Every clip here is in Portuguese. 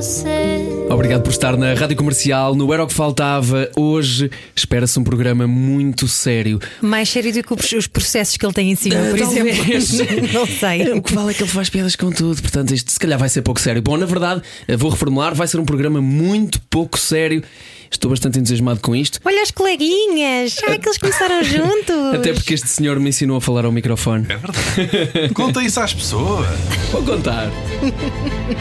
você. Obrigado por estar na Rádio Comercial, no Era o que Faltava. Hoje espera-se um programa muito sério. Mais sério do que os os processos que ele tem em cima, por talvez. exemplo. Não sei. O que vale é que ele faz piadas com tudo, portanto, isto se calhar vai ser pouco sério. Bom, na verdade, eh, vou reformular, vai ser um programa muito pouco sério. Estou bastante entusiasmado com isto. Olha as coleguinhas, já que eles começaram juntos. Até porque este senhor me ensinou a falar ao microfone. É verdade. Conta isso às pessoas. Vou contar.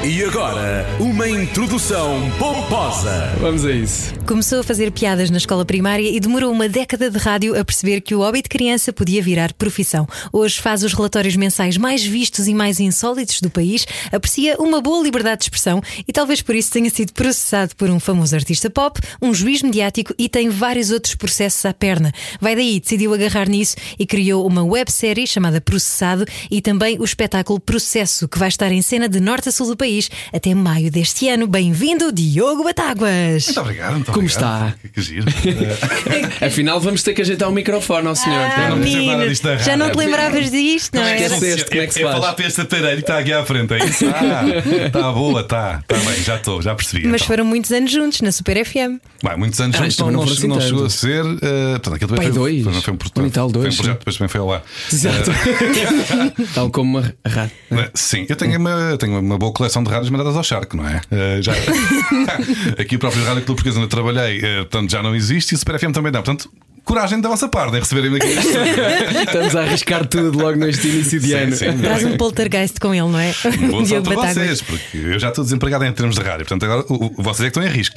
E agora, uma introdução pomposa. Vamos a isso. Começou a fazer piadas na escola primária e demorou uma década de rádio a perceber que o hobby de criança podia virar profissão. Hoje faz os relatórios mensais mais vistos e mais insólitos do país, aprecia uma boa liberdade de expressão e talvez por isso tenha sido processado por um famoso artista pop, um juiz mediático e tem vários outros processos à perna. Vai daí, decidiu agarrar nisso e criou uma websérie chamada Processado e também o espetáculo Processo, que vai estar em cena de norte a sul do país até maio deste ano. Bem-vindo, Diogo Batáguas! Muito obrigado. Muito Como obrigado. está? Que, que giro. Afinal, vamos ter que ajeitar o microfone ao senhor. Ah, menino, disto da já não te lembravas disto, não é? Esqueceste como é que se faz. falar para este aparelho que está aqui à frente, é isso? Ah, está boa, está. Está bem, já estou, já percebi. Mas então. foram muitos anos juntos na Super FM. Bem, muitos anos Ah, não, não não, assim não chegou a ser. eh, portanto, aquilo também Pai, foi, dois. Foi, foi um, Um e tal, foi dois, um projeto, depois também foi ar. Exato. Tal como a rádio. Eh, Sim, eu tenho uma, tenho uma boa coleção de rádios mandadas ao charco, não é? Eh, já... Aqui o próprio Rádio Clube Português onde eu trabalhei, eh, portanto, já não existe e o Super FM também não. Portanto, coragem da vossa parte em receberem aqui. Estamos a arriscar tudo logo neste início de ano. sim. Traz um poltergeist com ele, não é? Boa sorte para vocês, porque eu já estou desempregado em termos de rádio. Portanto, agora o, o- vocês é que estão em risco.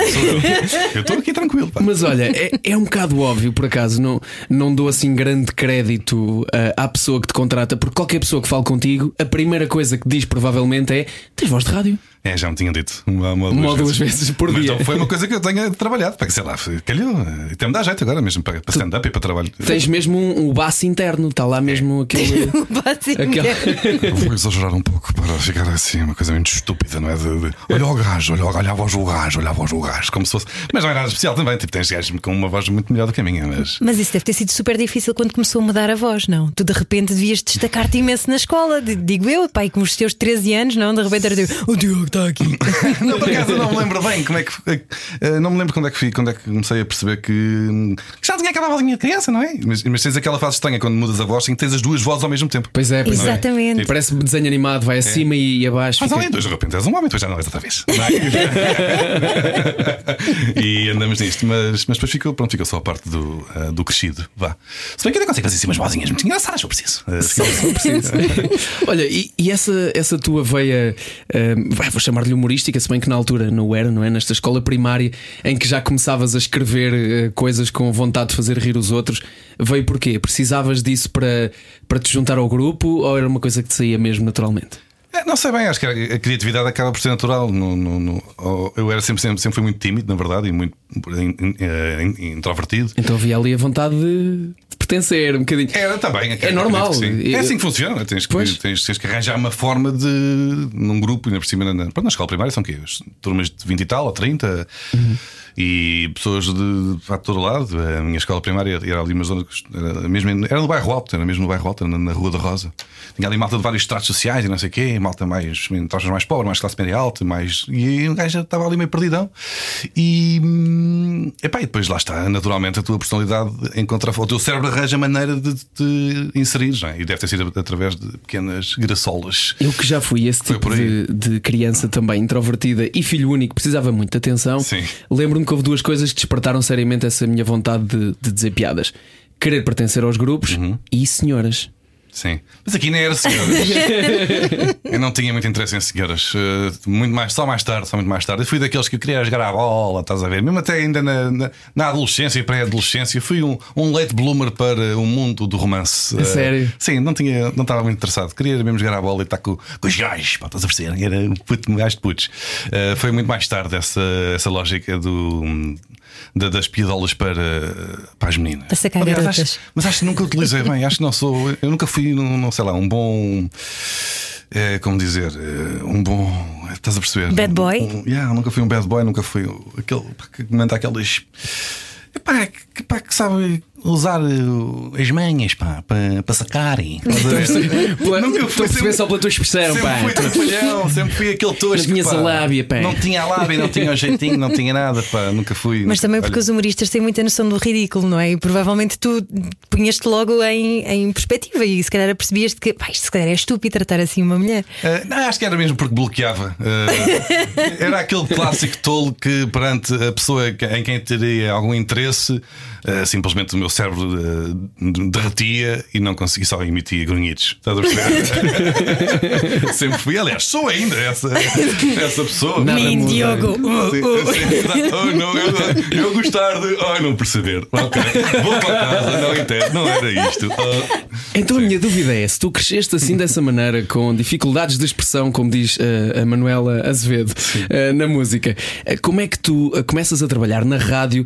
eu. Estou aqui tranquilo. pá. Mas olha, é, é um bocado óbvio, por acaso, não, não dou assim grande crédito ah, à pessoa que te contrata, porque qualquer pessoa que fale contigo, a primeira coisa que diz provavelmente é: tens voz de rádio. É, já me tinham dito uma, uma, Uma ou duas vezes por Mas dia. não foi uma coisa que eu tenha trabalhado. Para que sei lá, calhou. E até me dá jeito agora mesmo para, para stand-up e para trabalho. Tens mesmo um, um baço interno, está lá mesmo aquele. Basicamente. aquele... Eu vou exagerar um pouco para ficar assim, uma coisa muito estúpida, não é? De, de, olha o gajo, olha, olha a voz do gajo, olha a voz do gajo, como se fosse. Mas não é nada especial também, tipo, tens gajos com uma voz muito melhor do que a minha, mas. Mas isso deve ter sido super difícil quando começou a mudar a voz, não? Tu de repente devias destacar-te imenso na escola, digo eu, pai, com os teus 13 anos, não? De repente era tipo, o Diogo está aqui. Não, por acaso eu não me lembro bem como é que. eh, Não me lembro quando é que fui, quando é que comecei a perceber que. que já tinha acabado a vozinha de criança, não é? Mas, mas tens aquela fase estranha quando mudas a voz em que tens as duas vozes ao mesmo tempo. Pois é, pois é. Exatamente. Parece desenho animado, vai acima e abaixo. Mas fica- além dois, de repente és um homem, depois já não és outra vez. É? e andamos nisto, mas, mas depois ficou, pronto, ficou só a parte do, ah, do crescido. Vá. Se bem que ainda consigo fazer assim umas vozinhas muito engraçadas, eu preciso. Ah, se quiser. Olha, e, e essa, essa tua veia, eh, vai, vou chamar-lhe humorística, se bem que na altura não era, não é? Nesta escola primária em que já começavas a escrever eh, coisas com vontade de fazer rir os outros, veio porquê? Precisavas disso para, para te juntar ao grupo ou era uma coisa que te saía mesmo naturalmente? É, não sei bem, acho que a criatividade acaba por ser natural. No, no- no- oh, eu era sempre, sempre, sempre fui muito tímido, na verdade, e muito in- in- eh, in- introvertido. Então havia ali a vontade de, pertencer um bocadinho. Era também. É normal. que É assim que funciona. Tens que, tens, tens que arranjar uma forma de. num grupo, ainda por cima, na, pronto, na escola primária são o quê? As Turmas de 20 e tal, ou 30. E pessoas de, de, todo lado. A minha escola primária era ali uma zona. que Era, mesmo, era no bairro alto, era mesmo no bairro alto, na, na Rua da Rosa. Tinha ali malta de vários estratos sociais e não sei o quê, malta mais. taxas mais pobre, mais classe média alta, mais. E o gajo já estava ali meio perdidão. E. hum, Epá, e depois lá está, naturalmente, a tua personalidade encontra. O teu cérebro arranja maneira de te inserir, não é? E deve ter sido através de pequenas graçolas. Eu que já fui esse Foi tipo de, de criança também introvertida e filho único, precisava muito de atenção. Lembro-me que houve duas coisas que despertaram seriamente essa minha vontade de, de dizer piadas: querer pertencer aos grupos Uhum. e senhoras. Sim. Mas aqui nem era senhoras. eu não tinha muito interesse em senhoras. Uh, muito mais, só mais tarde, só muito mais tarde. Eu fui daqueles que queria jogar a bola, estás a ver? Mesmo até ainda na, na, na adolescência e pré-adolescência, fui um, um late bloomer para o mundo do romance. A sério? Sim, não, tinha, não estava muito interessado. Queria mesmo jogar a bola e estar com, com os gajos, pá, estás a perceber? Era um puto, um gajo de putos. Uh, foi muito mais tarde essa, essa lógica do. Da- das piadolas para, para as meninas. Para sacar Aliás, acho- mas acho que nunca utilizei bem. Acho que não sou. Eu nunca fui não, não sei lá, um bom. É, como dizer, é, um bom. Estás a perceber? Bad boy? Um, yeah, nunca fui um bad boy, nunca fui aquele que comenta aquelas. Epá, que, pá, que sabe usar uh, as manhas pá, para, para sacarem. Pela- Nunca Estou a fui perceber só pela tua expressão, Sempre pá. fui trapalhão, sempre fui aquele tosco. Não tinhas pá. a lábia, pá. Não tinha a lábia, não tinha o jeitinho, não tinha nada, pá. Nunca fui. Mas também porque Olha, os humoristas têm muita noção do ridículo, não é? E provavelmente tu punhas-te logo em, em perspectiva e se calhar percebias que pá, isto se calhar é estúpido tratar assim uma mulher. eh, não, acho que era mesmo porque bloqueava. Eh, era aquele clássico tolo que, perante a pessoa em quem teria algum interesse, eh, simplesmente o meu cérebro eh, derretia e não conseguia só emitir grunhidos. Estás a perceber? Sempre fui, aliás, sou ainda essa, essa pessoa. Muda. Diogo. Uh, Sim, uh. sim, exato. Oh, não, eu, eu gostar de. Oh, não perceber. Ok, vou para casa, não entendo, não era isto. Oh. Então a minha dúvida é: se tu cresceste assim dessa maneira, com dificuldades de expressão, como diz eh, a Manuela Azevedo eh, na música, como é que tu começas a trabalhar na rádio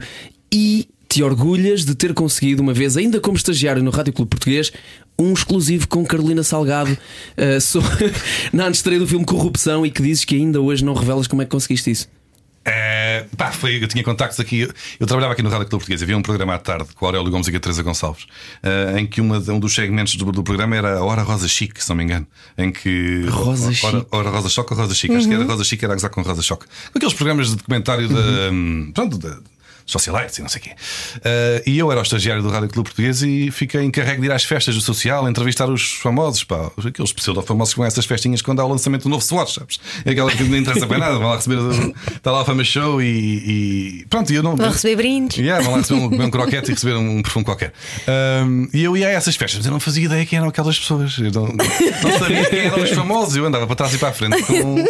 e te orgulhas de ter conseguido uma vez, ainda como estagiário no Rádio Clube Português, um exclusivo com Carolina Salgado eh, so- na antestreia do filme Corrupção e que dizes que ainda hoje não revelas como é que conseguiste isso? É, pá, foi, eu tinha contactos aqui. Eu, eu trabalhava aqui no Rádio Clube Português. Havia um programa à tarde com o Aurélio Gomes e a Teresa Gonçalves, eh, em que uma, um dos segmentos do, do programa era a Hora Rosa Chique, se não me engano. Em que. Rosa Hora, Chique. Hora Rosa Choque ou Rosa Chique? Acho que era Rosa Chique, era a gozar com Rosa Choque. Aqueles programas de documentário da. hum, Pronto, da. Socialites e não sei o quê. Eh, e eu era o estagiário do Rádio Clube Português e fiquei encarregue de ir às festas do social, entrevistar os famosos, pá, aqueles pseudo-famosos que vão a essas festinhas quando há o lançamento do novo Swatch, sabes? É aquela que não interessa bem nada, vão lá receber. Está lá a Fama Show e, e- Pronto, e eu não. Vão receber brindes. Yeah, vão lá receber um, um croquete e receber um perfume qualquer. Um, e eu ia a essas festas, mas eu não fazia ideia quem eram aquelas pessoas. Eu não, não sabia quem eram os famosos. Eu andava para trás e para a frente com,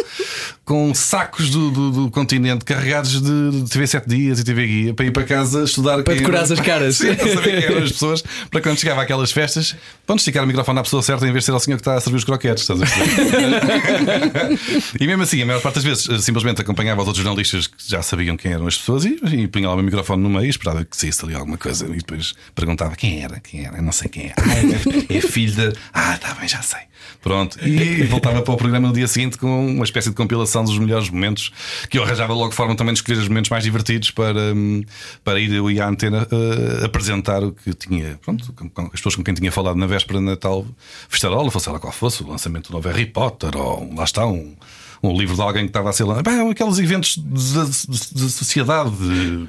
com sacos do, do, do continente carregados de TV 7 dias e TV Guia para ir para casa estudar. Para eram- as caras. Sim, para saber quem eram as pessoas. Para quando chegava àquelas festas, pronto, esticar o microfone à pessoa certa em vez de ser ao senhor que está a servir os croquetes. Estás a e mesmo assim, a maior parte das vezes, eh, simplesmente acompanhava os outros jornalistas que já sabiam quem eram as pessoas e, e punha lá o meu microfone no meio e esperava que saísse ali alguma coisa. E depois perguntava quem era, quem era, não sei quem é. Ah, é, é filho da. Ah, tá bem, já sei. Pronto. E voltava para o programa no dia seguinte com uma espécie de compilação dos melhores momentos que eu arranjava logo forma também de escolher os momentos mais divertidos para, hum, para ir eu e à antena eh, apresentar o que tinha, pronto, com, com as pessoas com quem tinha falado na véspera de Natal, festarola, fosse ela qual fosse, o lançamento do novo Harry Potter, ou lá está, um. Um livro de alguém que estava a ser lançado. Bem, aqueles eventos da da sociedade. de-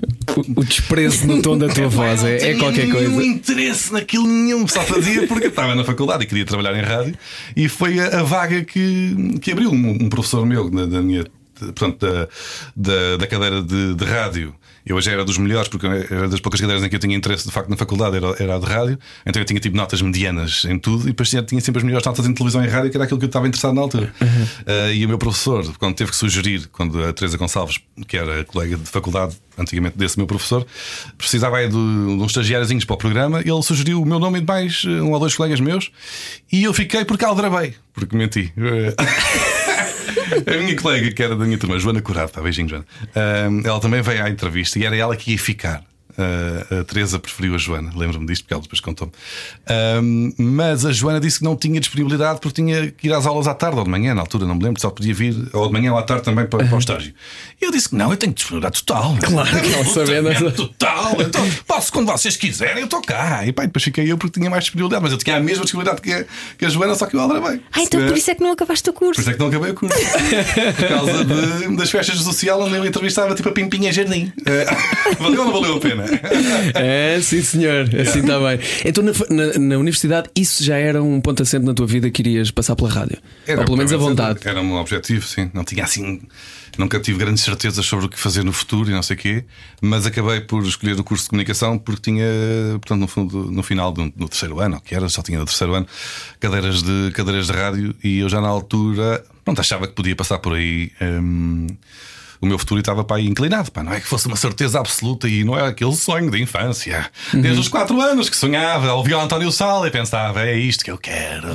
O, o desprezo no tom da tua voz não é, é qualquer coisa. interesse naquilo nenhum, só fazia porque eu estava na faculdade e queria trabalhar em rádio. E foi a, a vaga que, que abriu. Um, um professor meu, da, da minha. Portanto, da, da, da cadeira de, de rádio, eu já era dos melhores, porque era das poucas cadeiras em que eu tinha interesse de facto na faculdade, era, era a de rádio, então eu tinha tipo notas medianas em tudo, e depois tinha, tinha sempre as melhores notas em televisão e rádio, que era aquilo que eu estava interessado na altura. Uh, e o meu professor, quando teve que sugerir, quando a Teresa Gonçalves, que era colega de faculdade antigamente desse meu professor, precisava aí de, de uns estagiáriozinhos para o programa, ele sugeriu o meu nome e de mais uh, um ou dois colegas meus, e eu fiquei porque aldrabei, porque menti. A minha colega, que era da minha turma, Joana Curado, tá, beijinho, Joana. Ela também veio à entrevista e era ela que ia ficar. A Teresa preferiu a Joana, lembro-me disto porque ela depois contou-me. Ahm, mas a Joana disse que não tinha disponibilidade porque tinha que ir às aulas à tarde ou de manhã, na altura, não me lembro, só podia vir ou de manhã ou à tarde também para, para o estágio. E eu disse que não, eu tenho disponibilidade total. Claro, que ela sabendo. Total, então posso quando vocês quiserem, eu estou cá. E pá, depois fiquei eu porque tinha mais disponibilidade, mas eu tinha a mesma disponibilidade que a, que a Joana, só que eu aldrabei. Ah, então por isso é que não acabaste o Por curso. isso é que não acabei o curso. Por causa de- das festas de social onde eu entrevistava tipo a Pimpinha Jardim. Eh, valeu ou não valeu a pena? É, sim, senhor. Assim está bem. Então, na, na- na universidade, isso já era um ponto assente na tua vida que irias passar pela rádio? Ou pelo menos a vontade. Era um objetivo, sim. Não tinha assim. Nunca tive grandes certezas sobre o que fazer no futuro e não sei o quê, mas acabei por escolher o curso de comunicação porque tinha, portanto, no, fundo, no final do no terceiro ano, que era, só tinha no terceiro ano, cadeiras de, cadeiras de rádio e eu já na altura, pronto, achava que podia passar por aí. hum, o meu futuro estava para aí inclinado, pá, não é que fosse uma certeza absoluta e não é aquele sonho de infância. Desde os quatro anos que sonhava, ouvia o António Sala e pensava, é isto que eu quero.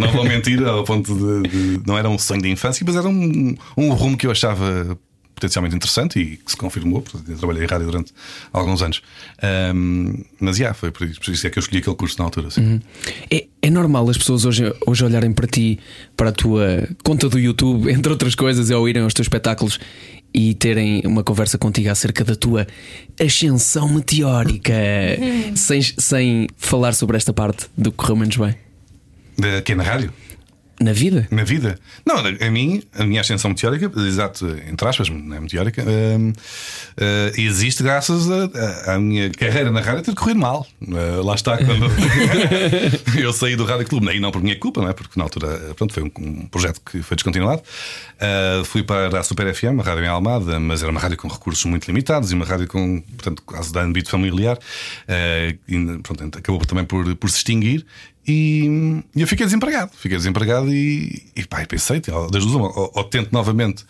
Não vou mentir, ao ponto de, de- Não era um sonho de infância, mas era um, um rumo que eu achava potencialmente interessante e que se confirmou, porque eu trabalhei em rádio durante alguns anos. Um, mas já, yeah, foi por isso, é que eu escolhi aquele curso na altura. Uhum. É, é normal as pessoas hoje, hoje olharem para ti, para a tua conta do YouTube, entre outras coisas, ou irem aos teus espetáculos e terem uma conversa contigo acerca da tua ascensão meteórica, sem, sem falar sobre esta parte do que correu menos bem. Aqui na rádio? Na vida? Na vida. Não, a mim, a minha ascensão meteórica, exato, entre aspas, não é meteórica, uh, uh, existe graças à minha carreira na rádio ter corrido mal. Uh, lá está, quando eu saí do Rádio Clube, e não por minha culpa, não é? Porque na altura pronto, foi um, um projeto que foi descontinuado. fui para a Super FM, uma rádio em Almada, mas era uma rádio com recursos muito limitados e uma rádio com, portanto, quase de âmbito familiar. e, pronto, acabou também por, por se extinguir. E, e eu fiquei desempregado. Fiquei desempregado e, e pá, pensei, das duas, ou, ou tento novamente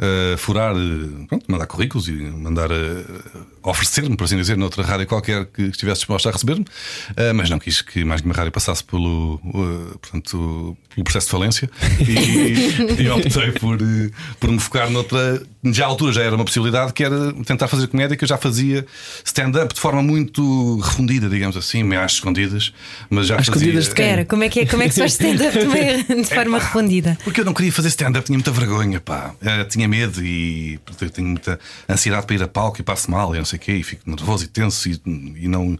uh, furar, eh, pronto, mandar currículos e mandar uh, oferecer-me, por assim dizer, noutra rádio qualquer que estivesse disposta a receber-me, uh, mas não quis que mais uma rádio passasse pelo, portanto, pelo processo de falência e, e optei por, por me focar noutra. Já à altura já era uma possibilidade que era tentar fazer comédia, que eu já fazia stand-up de forma muito refundida, digamos assim, meio às escondidas, mas já às fazia. Escondidas de quê? Como é que, é, como é que se faz stand-up de forma é, refundida? Porque eu não queria fazer stand-up, tinha muita vergonha, pá. tinha medo e eu tenho muita ansiedade para ir a palco e passo mal e não sei o quê, e fico nervoso e tenso e, e não.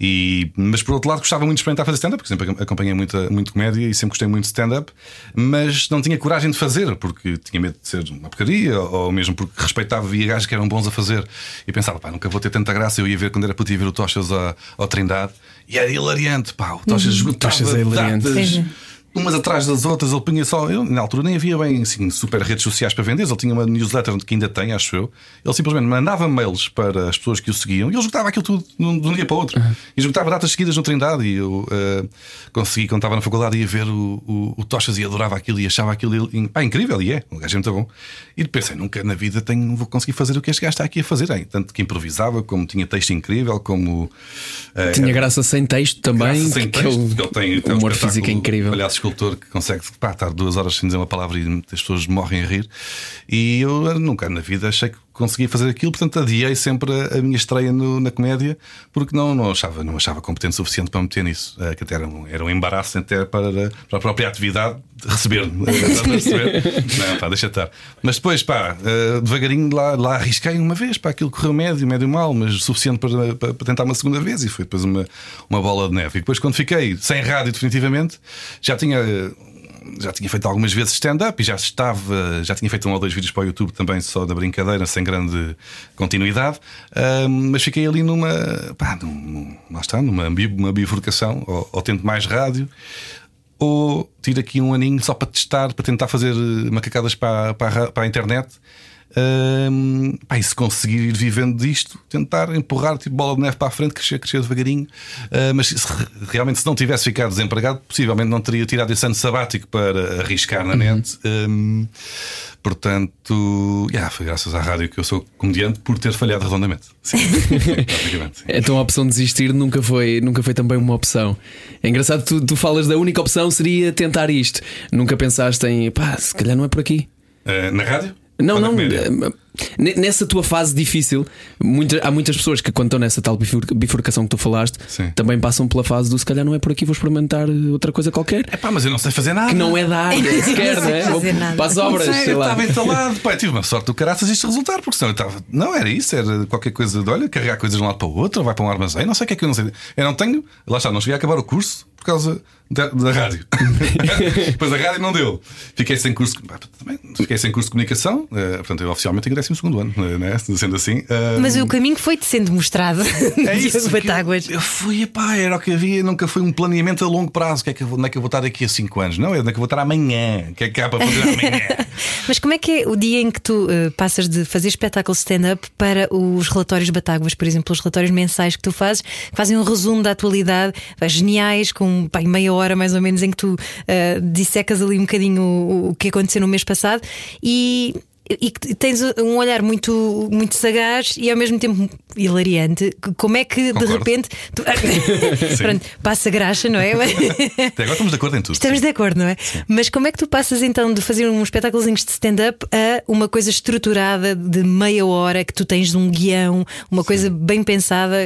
E, mas por outro lado, gostava muito de experimentar fazer stand-up, porque sempre acompanhei muita, muito comédia e sempre gostei muito de stand-up, mas não tinha coragem de fazer, porque tinha medo de ser uma porcaria, ou mesmo porque respeitava via gajos que eram bons a fazer. E pensava, pá, nunca vou ter tanta graça. Eu ia ver quando era puto, ia ver o Tochas ao Trindade, e era hilariante, pá, o Tochas uhum. esgotava Tochas é hilariante umas atrás das outras, ele punha só. Eu, na altura nem havia bem assim, super redes sociais para vender, ele tinha uma newsletter que ainda tem, acho eu. Ele simplesmente mandava mails para as pessoas que o seguiam e ele esgotava aquilo tudo de um dia para o outro. Uhum. E esgotava datas seguidas no Trindade. E eu uh, consegui, quando estava na faculdade, ia ver o, o, o Tochas e adorava aquilo e achava aquilo pá, incrível. E é, o gajo é muito bom. E pensei, nunca na vida tenho, vou conseguir fazer o que este gajo está aqui a fazer. Hein? Tanto que improvisava, como tinha texto incrível, como. Uh, tinha graça sem texto também. Graça sem texto, ele, ele tem, tem humor um físico é incrível. Escultor que consegue pá, estar duas horas sem dizer uma palavra e as pessoas morrem a rir. E eu nunca na vida achei que conseguia fazer aquilo, portanto adiei sempre a, a minha estreia no, na comédia porque não, não, achava, não achava competente o suficiente para meter nisso. Uh, que até era um, era um embaraço até para, para a própria atividade receber-me. não, pá, deixa estar. Mas depois, pá, uh, devagarinho lá, lá arrisquei uma vez, pá, aquilo correu médio, médio mal, mas suficiente para, para, para, tentar uma segunda vez e foi depois uma, uma bola de neve. E depois, quando fiquei sem rádio, definitivamente, já tinha já tinha feito algumas vezes stand-up e já estava, já tinha feito um ou dois vídeos para o YouTube também, só da brincadeira, sem grande continuidade. mas fiquei ali numa, pá, num, lá está, numa uma bifurcação, ou, ou tento mais rádio, ou tiro aqui um aninho só para testar, para tentar fazer macacadas para, para, para a internet um, pá, e se conseguir ir vivendo disto, tentar empurrar tipo bola de neve para a frente, crescer, crescer devagarinho. Uh, mas se, realmente, se não tivesse ficado desempregado, possivelmente não teria tirado esse ano sabático para arriscar na uhum. net. Um, portanto, yeah, foi graças à rádio que eu sou comediante por ter falhado redondamente. Sim, sim. Então a opção de desistir nunca foi, nunca foi também uma opção. É engraçado, tu, tu falas da única opção seria tentar isto. Nunca pensaste em pá, se calhar não é por aqui. Uh, na rádio? Não, não. Nessa tua fase difícil, muita, há muitas pessoas que, quando estão nessa tal bifurcação que tu falaste, Sim. também passam pela fase do se calhar não é por aqui, vou experimentar outra coisa qualquer. É pá, mas eu não sei fazer nada. Que não é da área sequer, né? Para as obras. Não sei, eu estava entalado. Pá, tive uma sorte do caraças isto resultar, porque senão eu estava. Não era isso, era qualquer coisa de olha, carregar coisas de um lado para o outro, vai para um armazém, não sei o que é que eu não sei. Eu não tenho. Lá está, não cheguei a acabar o curso por causa da, da rádio. Depois a rádio não deu. Fiquei sem curso, também, fiquei sem curso de comunicação. Uh, portanto, eu oficialmente tenho 12 segundo ano, né? sendo assim. Uh, Mas o caminho foi-te sendo mostrado. É isso. Batáguas. Eu, eu fui, pá, era o que havia, nunca foi um planeamento a longo prazo. Que é que eu, onde é que eu vou estar daqui a 5 anos? Não, é onde é que eu vou estar amanhã. O que é que há para fazer amanhã? Mas como é que é o dia em que tu uh, passas de fazer espetáculo stand-up para os relatórios Batáguas, por exemplo, os relatórios mensais que tu fazes, que fazem um resumo da atualidade, geniais, com pá, meia hora mais ou menos em que tu uh, dissecas ali um bocadinho o, o que aconteceu no mês passado. E e que tens um olhar muito, muito sagaz e ao mesmo tempo hilariante. Como é que Concordo. de repente tu... Pronto, passa graxa, não é? Até agora estamos de acordo em tudo. Estamos de acordo, não é? Mas como é que tu passas então de fazer um espetáculozinho de stand-up a uma coisa estruturada de meia hora que tu tens um guião, uma coisa bem pensada?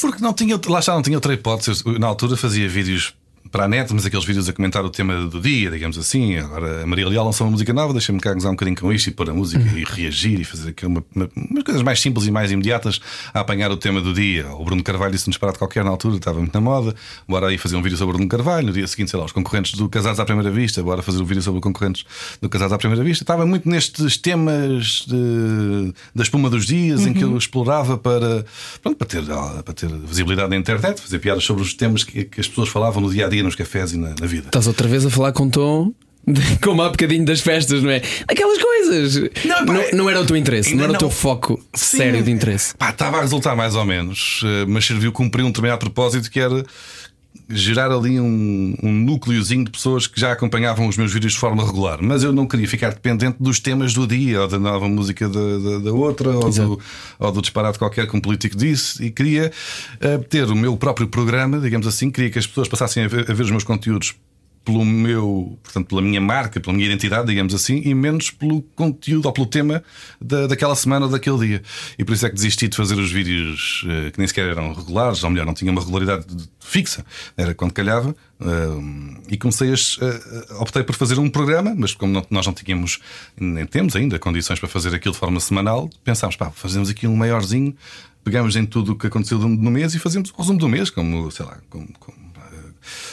Porque não tinha, lá está, não tinha outra hipótese. Eu, na altura fazia vídeos para a net, mas aqueles vídeos a comentar o tema do dia, digamos assim. Agora a Maria Leal lançou uma música nova, deixa-me cá gozar um bocadinho com isto e pôr a música e reagir e fazer aqui uma, uma, umas coisas mais simples e mais imediatas a apanhar o tema do dia. O Bruno Carvalho disse-nos disparate qualquer na altura, estava muito na moda. Bora aí fazer um vídeo sobre o Bruno Carvalho. No dia seguinte, sei lá, os concorrentes do Casados à Primeira Vista, bora fazer um vídeo sobre os concorrentes do Casados à Primeira Vista. Estava muito nestes temas de, da espuma dos dias em que eu explorava para, pronto, para, ter, para ter visibilidade na internet, fazer piadas sobre os temas que, que as pessoas falavam no dia a dia, nos cafés e na, na vida. Estás outra vez a falar com tom. Como há bocadinho das festas, não é? Aquelas coisas. Não, Não, pá, não era o teu interesse, não era o não. teu foco Sim. sério de interesse. Pá, estava a resultar mais ou menos, eh, mas serviu cumprir um determinado propósito que era gerar ali um, um núcleozinho de pessoas que já acompanhavam os meus vídeos de forma regular. Mas eu não queria ficar dependente dos temas do dia, ou da nova música da, da, da outra, ou do, ou do disparate qualquer que um político disse. E queria eh, ter o meu próprio programa, digamos assim, queria que as pessoas passassem a ver, a ver os meus conteúdos pelo meu, portanto, pela minha marca, pela minha identidade, digamos assim, e menos pelo conteúdo ou pelo tema da, daquela semana ou daquele dia. E por isso é que desisti de fazer os vídeos eh, que nem sequer eram regulares, ou melhor, não tinham uma regularidade de- fixa, era quando calhava, eh, e comecei a. eh, optei por fazer um programa, mas como não- nós não tínhamos, nem temos ainda condições para fazer aquilo de forma semanal, pensámos, pá, fazemos aqui um maiorzinho, pegamos em tudo o que aconteceu no mês e fazemos o resumo do mês, como, sei lá, como- como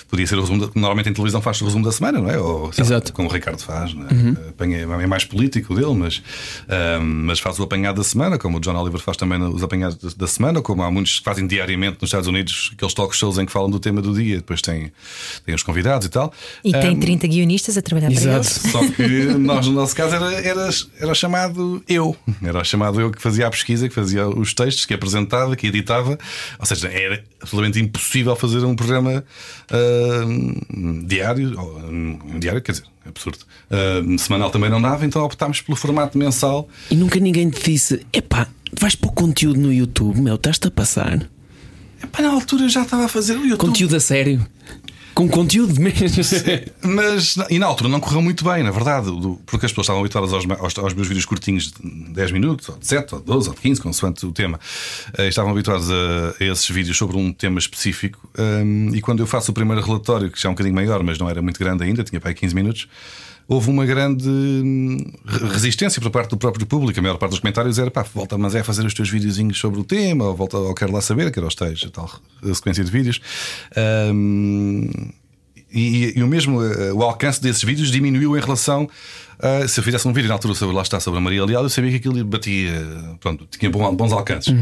Podia ser o resumo. Da, normalmente em televisão faz o resumo da semana, não é? Ou, sei lá, Exato. como o Ricardo faz, não é? Apanha- é mais político dele, mas, ahm, mas faz o apanhado da semana, como o John Oliver faz também os apanhados da- semana, como há muitos que fazem diariamente nos Estados Unidos aqueles talk shows em que falam do tema do dia, depois tem, tem os convidados e tal. E tem Ahm, 30 guionistas a trabalhar para Exato. eles. só que nós, no nosso caso, era, era, era chamado eu. Era chamado eu que fazia a pesquisa, que fazia os textos, que apresentava, que editava. Ou seja, era absolutamente impossível fazer um programa ah, diário. ou, um, diário, quer dizer, é absurdo. Ah, semanal também não dava, então optámos pelo formato mensal. E nunca ninguém te disse: epá, vais pôr conteúdo no YouTube, meu, estás-te a passar. Epá, na altura já estava a fazer o YouTube. Conteúdo a sério. Com conteúdo mesmo. Mas, e na altura não correu muito bem, na verdade, porque as pessoas estavam habituadas aos, aos, aos meus vídeos curtinhos de 10 minutos, ou de 7, ou de 12, ou de 15, consoante o tema. Eh, estavam habituados a, a esses vídeos sobre um tema específico. hum, e quando eu faço o primeiro relatório, que já é um bocadinho maior, mas não era muito grande ainda, tinha para aí 15 minutos. Houve uma grande hum, re- resistência por parte do próprio público. A maior parte dos comentários era pá, volta, mas é a fazer os teus videozinhos sobre o tema, ou volta, ou quero lá saber, que era os tal sequência de vídeos. Hum, e, e o mesmo eh, o alcance desses vídeos diminuiu em relação a se eu fizesse um vídeo na altura sobre lá está sobre a Maria Leal, eu sabia que aquilo batia, pronto, tinha bom- bons alcances.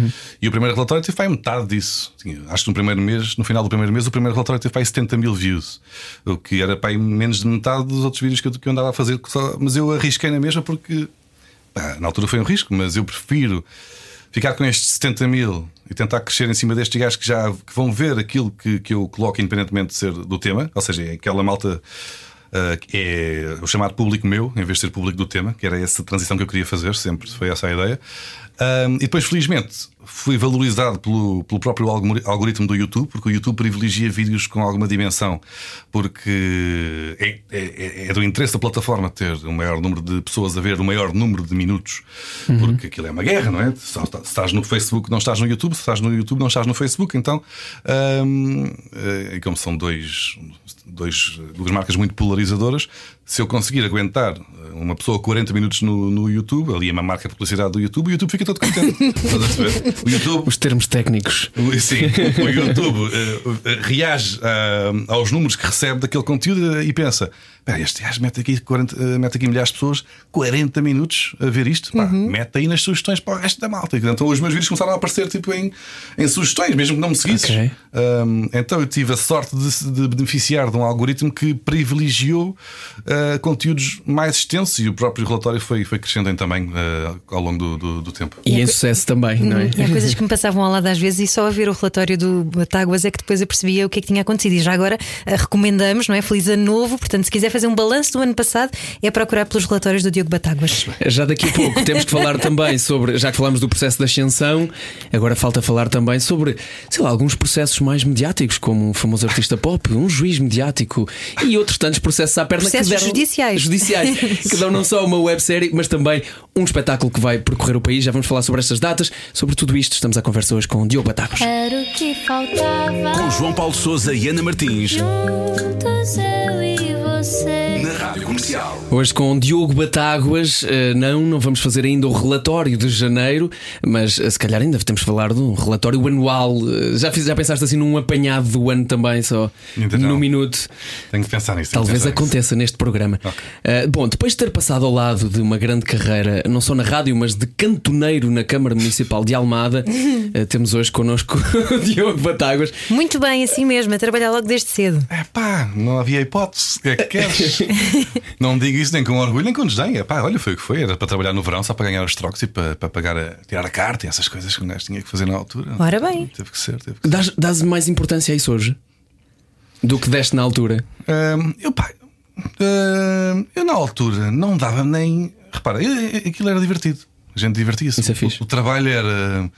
E o primeiro relatório teve aí metade disso. Tinha- acho que no primeiro mês, no final do primeiro mês, o primeiro relatório teve aí 70 mil views, o que era para aí menos de metade dos outros vídeos que eu, que eu andava a fazer. só- mas eu arrisquei na mesma porque pá, na altura foi um risco, mas eu prefiro ficar com estes 70 mil e tentar crescer em cima destes gajos que já que vão ver aquilo que, que eu coloco, independentemente de ser do tema, ou seja, é aquela malta. Ah, é o chamado público meu, em vez de ser público do tema, que era essa transição que eu queria fazer, sempre foi essa a ideia. Ah, e depois, felizmente, fui valorizado pelo, pelo próprio algori- algoritmo do YouTube, porque o YouTube privilegia vídeos com alguma dimensão, porque é, é- é do interesse da plataforma ter o maior número de pessoas a ver o maior número de minutos, porque aquilo é uma guerra, não é? Se estás no Facebook, não estás no YouTube, se estás no YouTube, não estás no Facebook. Então, hum, eh, como são dois, dois, duas marcas muito polarizadoras, se eu conseguir aguentar uma pessoa 40 minutos no, no YouTube, ali é uma marca de publicidade do YouTube, o YouTube fica todo contente. Estás a perceber? O YouTube Os termos técnicos. o- Sim, o YouTube eh, reage ah, aos números que recebe daquele conteúdo e pensa: "Espera, este gajo mete aqui, 40, eh, mete aqui milhares de pessoas 40 minutos a ver isto. Pá, mete aí nas sugestões para o resto da malta. Então os meus vídeos começaram a aparecer tipo, em, em sugestões, mesmo que não me seguisses. Ok. Um, então eu tive a sorte de, de beneficiar de um algoritmo que privilegiou uh, conteúdos mais extensos e o próprio relatório foi, foi crescendo em tamanho uh, ao longo do, do, do, tempo. E em sucesso também, não é? E há coisas que me passavam ao lado às vezes e só a ver o relatório do Batáguas é que depois eu percebia o que é que tinha acontecido. E já agora uh, recomendamos, não é? Feliz ano novo. Portanto, se quiser fazer um balanço do ano passado, é procurar pelos relatórios do Diogo Batáguas. Já daqui a pouco temos que falar também sobre, já que falamos do processo da ascensão, agora falta falar também sobre, sei lá, alguns processos mais mediáticos, como um famoso artista pop, um juiz mediático e outros tantos processos à perna processos que deram, judiciais. judiciais que dão não só uma websérie, mas também um espetáculo que vai percorrer o país. Já vamos falar sobre estas datas, sobre tudo isto. Estamos à conversa hoje com Diogo Batagos. Era o que faltava. Com João Paulo Souza e Ana Martins. Juntos eu e você. Na Rádio Comercial. Hoje com Diogo Batáguas, eh, não, não vamos fazer ainda o relatório de janeiro, mas eh, se calhar ainda temos de falar de um relatório anual. Eh, Já, fiz, já pensaste assim num apanhado do ano também, só Ainda num minuto? Tenho que pensar nisso. Talvez pensar nisso. aconteça neste programa. Uh, bom, depois de ter passado ao lado de uma grande carreira, não só na rádio, mas de cantoneiro na Câmara Municipal de Almada, uh, temos hoje connosco o Diogo Batáguas. Muito bem, assim mesmo, a trabalhar logo desde cedo. É pá, não havia hipótese. O que é que queres? não digo isso nem com orgulho nem com desdém. É pá, olha, foi o que foi. Era para trabalhar no verão, só para ganhar os trocos e para, para pagar a, tirar a carta e essas coisas que o gajo tinha que fazer na altura. Ora bem. Teve que ser, teve que ser. Dás, dás mais importância a isso hoje do que deste na altura? Ahm, eu, pá, ahm, eu na altura não dava nem. Repara, eu- eu- aquilo era divertido. A gente divertia-se. Isso é fixe. O, o trabalho era.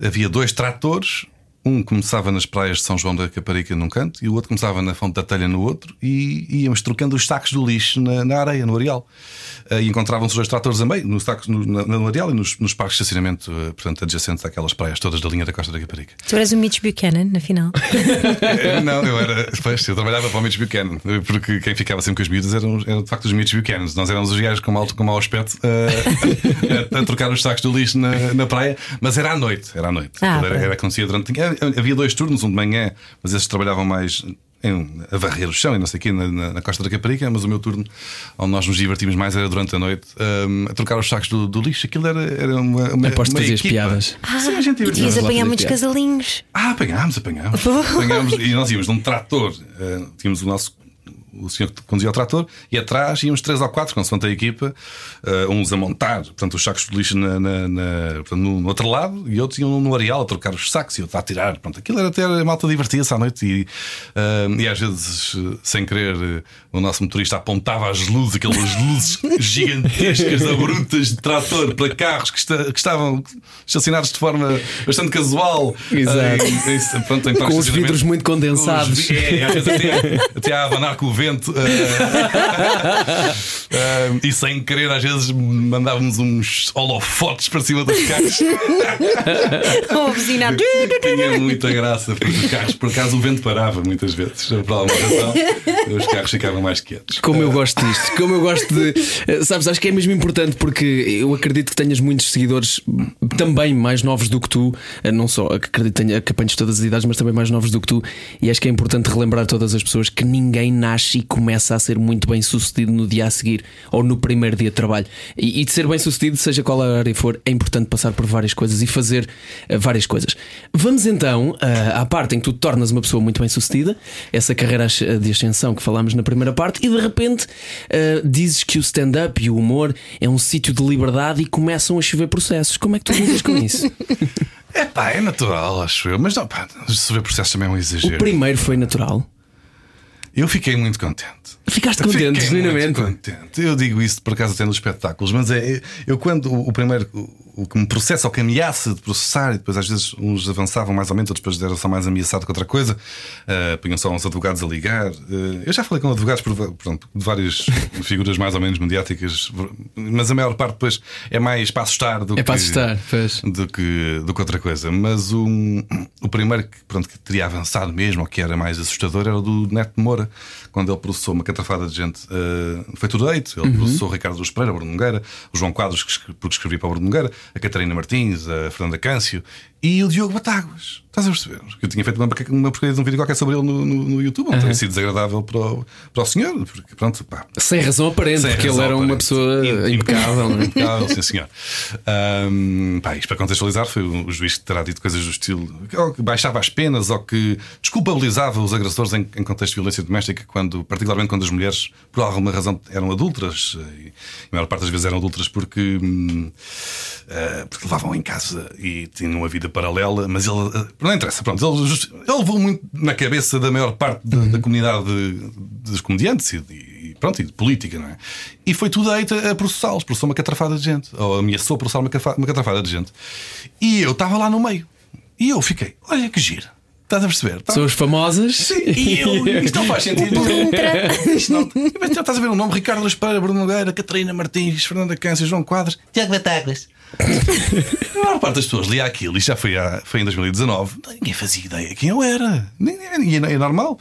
Havia dois tratores. Um começava nas praias de São João da Caparica num canto e o outro começava na Fonte da Telha no outro e íamos trocando os sacos do lixo na, na areia, no areal. Ah, e encontravam-se os dois tratores também, no, sacos, no, na- no areal e nos, nos parques de estacionamento, ah, portanto, adjacentes àquelas praias todas da linha da Costa da Caparica. Tu eras o Mitch Buchanan, afinal. Eh, Não, eu era. Pois, eu trabalhava para o Mitch Buchanan, porque quem ficava sempre com as miúdas eram, eram de facto os Mitch Buchanans. Nós éramos os gajos com mau, com mau aspecto eh, a, a trocar os sacos do lixo na, na praia, mas era à noite. Era à noite. Ah, era, era acontecia durante. Havia dois turnos, um de manhã, mas esses trabalhavam mais. em- a varrer o chão e não sei o quê na, na- na Costa da Caparica, mas o meu turno, onde nós nos divertimos mais, era durante a noite ehm, a trocar os sacos do, do lixo. Aquilo era, era uma. uma Aposto que uma fazias piadas. Sim, a gente E devias apanhar muitos casalinhos. ah, apanhámos, apanhámos. apanhámos. E nós íamos num trator. eh, tínhamos o nosso. O senhor que conduzia o trator e atrás íamos três ou quatro, consoante a equipa, eh, uns a montar, portanto, os sacos de lixo na, na- na- portanto, no, no outro lado e outros iam no areal a trocar os sacos e outros a tirar. Pronto, aquilo era até a malta divertia-se à noite e, eh, e às vezes, eh, sem querer, o nosso motorista apontava as luzes, aquelas luzes gigantescas, abruptas de trator para carros que, esta- que estavam estacionados de forma bastante casual. Exato. Em- pronto, em Com parques de os vidros muito condensados. Com os É, às vezes até, até a abanar com o vento. Eh, eh, e sem querer, às vezes mandávamos uns holofotes para cima dos carros. Ou buzinar. Tinha muita graça, porque os carros, por acaso, o vento parava muitas vezes. Por alguma razão, os carros ficavam mais quietos. Como eu gosto disto, como eu gosto de. eh, Sabes, acho que é mesmo importante porque eu acredito que tenhas muitos seguidores também mais novos do que tu, eh, não só acredito que tenha- que todas as idades, mas também mais novos do que tu, e acho que é importante relembrar a todas as pessoas que ninguém nasce e começa a ser muito bem sucedido no dia a seguir ou no primeiro dia de trabalho. E, e de ser bem sucedido, seja qual a área for, é importante passar por várias coisas e fazer eh, várias coisas. Vamos então eh, à parte em que tu tornas uma pessoa muito bem sucedida, essa carreira asc- de ascensão que falámos na primeira parte, e de repente eh, dizes que o stand-up e o humor é um sítio de liberdade e começam a chover processos. Como é que tu lidas com isso? É pá, é natural, acho eu. Mas não, pá, se processo também é um o exagero. primeiro foi natural. Eu fiquei muito contente. Ficaste contente, genuinamente. contente. Eu digo isso por acaso até nos espetáculos, mas é eu quando o, o primeiro o, o que me processa ou que ameaça de processar, e depois às vezes uns avançavam mais ou menos, outros depois eram só mais ameaçado que outra coisa, uh, punham só uns advogados a ligar. Uh, eu já falei com advogados pronto, de várias figuras mais ou menos mediáticas, mas a maior parte depois é mais para assustar do É que para assustar, pois. do que, do que outra coisa. Mas um, o primeiro que, pronto, que teria avançado mesmo, ou que era mais assustador, era o do Neto de Moura, quando ele processou uma catrafada de gente. Uh, foi tudo deito. Ele processou o Ricardo Luz Pereira, o Bruno Nogueira, o João Quadros, que porque escrevi para o Bruno Nogueira, a Catarina Martins, a Fernanda Câncio, e o Diogo Batáguas. Estás a perceber? Eu tinha feito uma, uma porcaria de um vídeo qualquer sobre ele no, no, no YouTube, não teria sido desagradável para o, para o senhor, porque pronto, pá. Sem razão aparente, Sem porque razão ele era uma aparente. pessoa Im- impecável. é? Impecável, sim, senhor. Ahm, pá, isto para contextualizar, foi o, juiz que terá dito coisas do estilo ou que baixava as penas ou que desculpabilizava os agressores em, em contexto de violência doméstica, quando, particularmente quando as mulheres, por alguma razão, eram adultas. E a maior parte das vezes eram adultas porque, ah, porque levavam em casa e tinham uma vida paralela, mas ele. ah, não interessa, pronto, ele, ele levou muito na cabeça da maior parte da, da comunidade de- dos comediantes e, de- e pronto, e de política, não é? E foi tudo aí a processá-los, processou uma catrafada de gente, ou ameaçou processar uma, uma catrafada de gente. E eu estava lá no meio. E eu fiquei, olha que giro. Estás a perceber? Tá- Pessoas famosas. Sim, e eu, isto não faz sentido. Isto não, mas estás a ver o nome: Ricardo Pereira, Bruno Nogueira, Catarina Martins, Fernanda Câncer, João Quadros, Tiago Batáguas. A maior parte das pessoas lia aquilo, e já foi, há, foi em 2019. Ninguém fazia ideia quem eu era. Ninguém, é normal.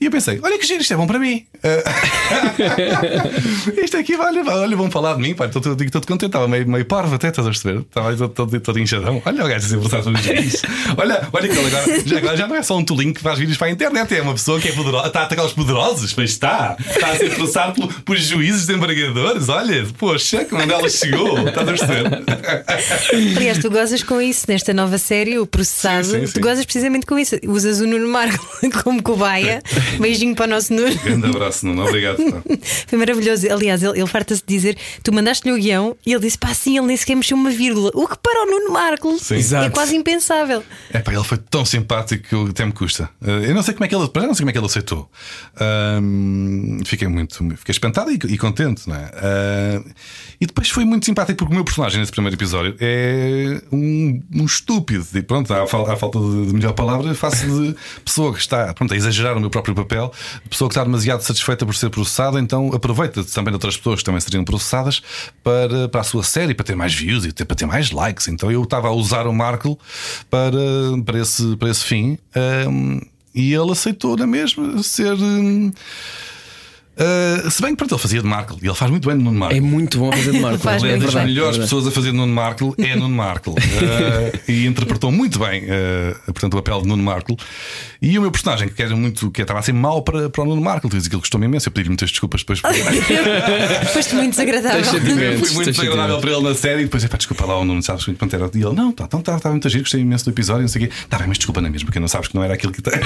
E eu pensei: olha que giro, isto é bom para mim. isto aqui, olha, olha, vão falar de mim. Pá, estou todo, contente. Estava meio, meio parvo até, estás a perceber? Estava todo, inchadão. Olha o gajo a sobre juiz. Olha, olha que agora já, agora já não é só um tolinho que faz vídeos para a internet, é uma pessoa que é poderosa, está a atacar os poderosos, mas está. Está a ser processado por, por juízes desembargadores. Olha, poxa, que onde ela chegou. Estás a perceber? Aliás, tu gozas com isso nesta nova série, o processado. Sim, sim, sim. Tu gozas precisamente com isso. Usas o Nuno Marco como cobaia. Beijinho para o nosso Nuno. Grande abraço, Nuno. Obrigado. pá. Foi maravilhoso. Aliás, ele, ele farta-se de dizer: tu mandaste-lhe o guião e ele disse: pá, sim, ele nem sequer mexeu uma vírgula. O que para o Nuno Marco Sim. é quase impensável. É pá, ele foi tão simpático que até me custa. Eh, Eu não sei como é que ele, não sei como é que ele aceitou. Fiquei muito, fiquei espantado e, e contente, não é? Ah, e depois foi muito simpático porque o meu personagem nesse primeiro episódio é um, um estúpido. E pronto, à, fal- à falta de, de melhor palavra, faço de pessoa que está pronto, a exagerar o meu próprio papel, pessoa que está demasiado satisfeita por ser processada, então aproveita também de outras pessoas que também seriam processadas para, para a sua série, para ter mais views e para ter mais likes. Então eu estava a usar o Marco para, para, esse, para esse fim. ahm, e ele aceitou na mesma ser. hum, ah, se bem que pronto, ele fazia de Marco e ele faz muito bem de Nuno Marco. É muito bom fazer de. Faz Ele é muito das melhores pessoas a fazer Nuno Marco é Nuno Marco Eh, e interpretou muito bem eh, portanto, o papel de Nuno Marco. E o meu personagem, que era muito que estava a ser mau para, para o Nuno disse que ele gostou-me imenso. Eu pedi-lhe muitas desculpas depois. Foste muito desagradável. Foi muito desagradável para ele na série. E depois, epá, desculpa lá, o Nuno sabes que pronto, era. E ele, não, tá, então está tá muito giro, gostei imenso do episódio, não sei o quê. Está bem, mas desculpa na mesma, porque não sabes que não era aquilo que tem.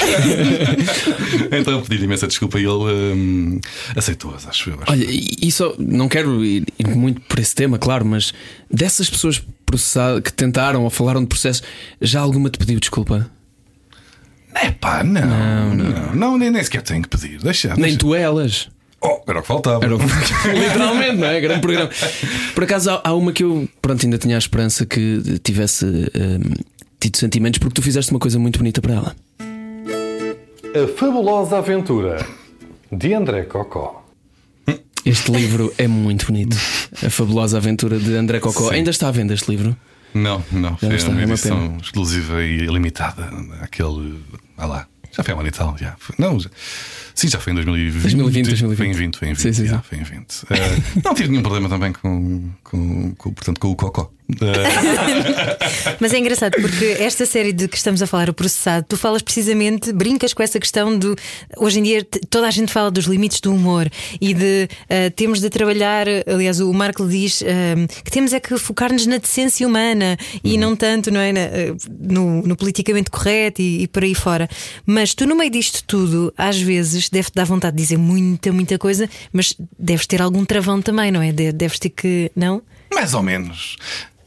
então eu pedi-lhe imensa desculpa e ele hum, aceitou-as, acho eu. Acho. Olha, e só não quero ir, ir muito por esse tema, claro, mas dessas pessoas processadas que tentaram ou falaram de processo, já alguma te pediu desculpa? É pá, não, não, não, nem, nem sequer tenho que pedir. Deixa. Nem deixa. tu elas. Oh, era o que faltava. Era o- Literalmente, não é? Grande programa. Por acaso há, há uma que eu pronto, ainda tinha a esperança que tivesse hum, tido sentimentos porque tu fizeste uma coisa muito bonita para ela. A Fabulosa Aventura de André Cocó. Este livro é muito bonito. A fabulosa aventura de André Cocó. Sim. Ainda está à venda este livro? Não, não. Foi está, uma é uma edição pena. exclusiva e limitada. Aquele. Ah lá. Já foi há um ano e tal. Já. Foi- Não, já- sim, já foi em 2020. 2020, 2020. Foi em 20, foi em 20. Sim, sim, já, sim. Foi em 20. Eh, não tive nenhum problema também com, com, com, portanto, com o Cocó. Eh, Mas é engraçado porque esta série de que estamos a falar, o processado, tu falas precisamente, brincas com essa questão do. Hoje em dia toda a gente fala dos limites do humor e de ah, temos de trabalhar. Aliás, o Marco diz ah, que temos é que focar-nos na decência humana e não tanto não é, na- ah, no, no politicamente correto e, e por aí fora. Mas tu, no meio disto tudo, às vezes deve-te dar vontade de dizer muita, muita coisa, mas deves ter algum travão também, não é? De- Deves ter que. Não? mais ou menos.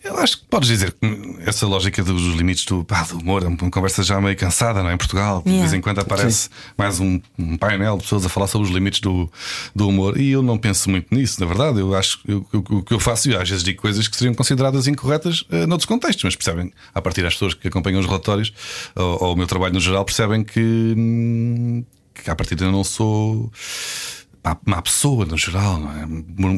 Eu acho que podes dizer que essa lógica dos limites do, pá, do humor é uma conversa já meio cansada, não é? Em Portugal, de Yeah. vez em quando aparece mais um, um painel de pessoas a falar sobre os limites do, do humor e eu não penso muito nisso, na verdade. Eu acho que eu- eu- o que eu faço, e às vezes digo coisas que seriam consideradas incorretas eh, noutros contextos, mas percebem, a partir das pessoas que acompanham os relatórios ou, ou o meu trabalho no geral, percebem que, hum, que a partir de eu não sou má pessoa no geral, não é?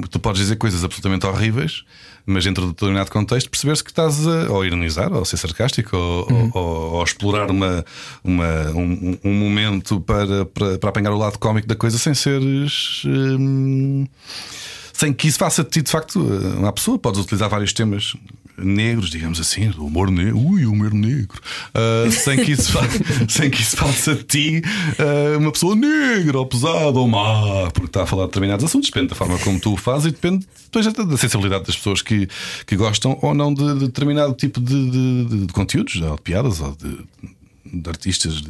Tu podes dizer coisas absolutamente horríveis, mas dentro de determinado contexto perceber-se que estás a ou ironizar, ou ser sarcástico, ou, ou- ou- ou explorar uma, uma- um, um momento para, para, para apanhar o lado cómico da coisa sem seres. hum, sem que isso faça de ti de facto uma pessoa. Podes utilizar vários temas negros, digamos assim, do humor negro, ui, humor negro, uh, sem, que isso, sem que isso faça de ti uh, uma pessoa negra ou pesada ou má, porque está a falar de determinados assuntos, depende da forma como tu o fazes e depende depois da, da sensibilidade das pessoas que, que gostam ou não de, de determinado tipo de, de- de- conteúdos, ou de piadas ou de de artistas de,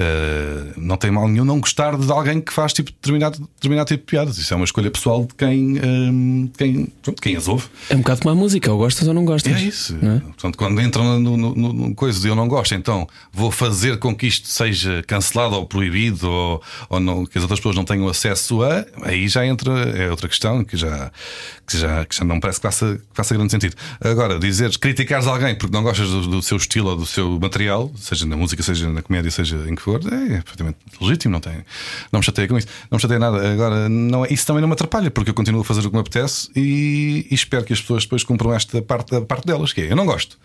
eh, não tem mal nenhum não gostar de alguém que faz tipo determinado, determinado tipo de piadas. Isso é uma escolha pessoal de quem, eh, quem, pronto, quem as ouve. É um bocado como a música, ou gostas ou não gostas. É isso. não é? Portanto, quando entram no, no, no, no coisa de eu não gosto, então vou fazer com que isto seja cancelado ou proibido ou, ou não, que as outras pessoas não tenham acesso a, aí já entra, é outra questão que já, que já, que já não parece que faça, que faça grande sentido. Agora, dizeres, criticares alguém porque não gostas do, do seu estilo ou do seu material, seja na música, seja na comédia, seja em que for, é perfeitamente legítimo, não, tem, não me chateia com isso, não me chateia nada. Agora, não, é- isso também não me atrapalha, porque eu continuo a fazer o que me apetece e, e espero que as pessoas depois cumpram esta parte, parte delas, que é eu não gosto.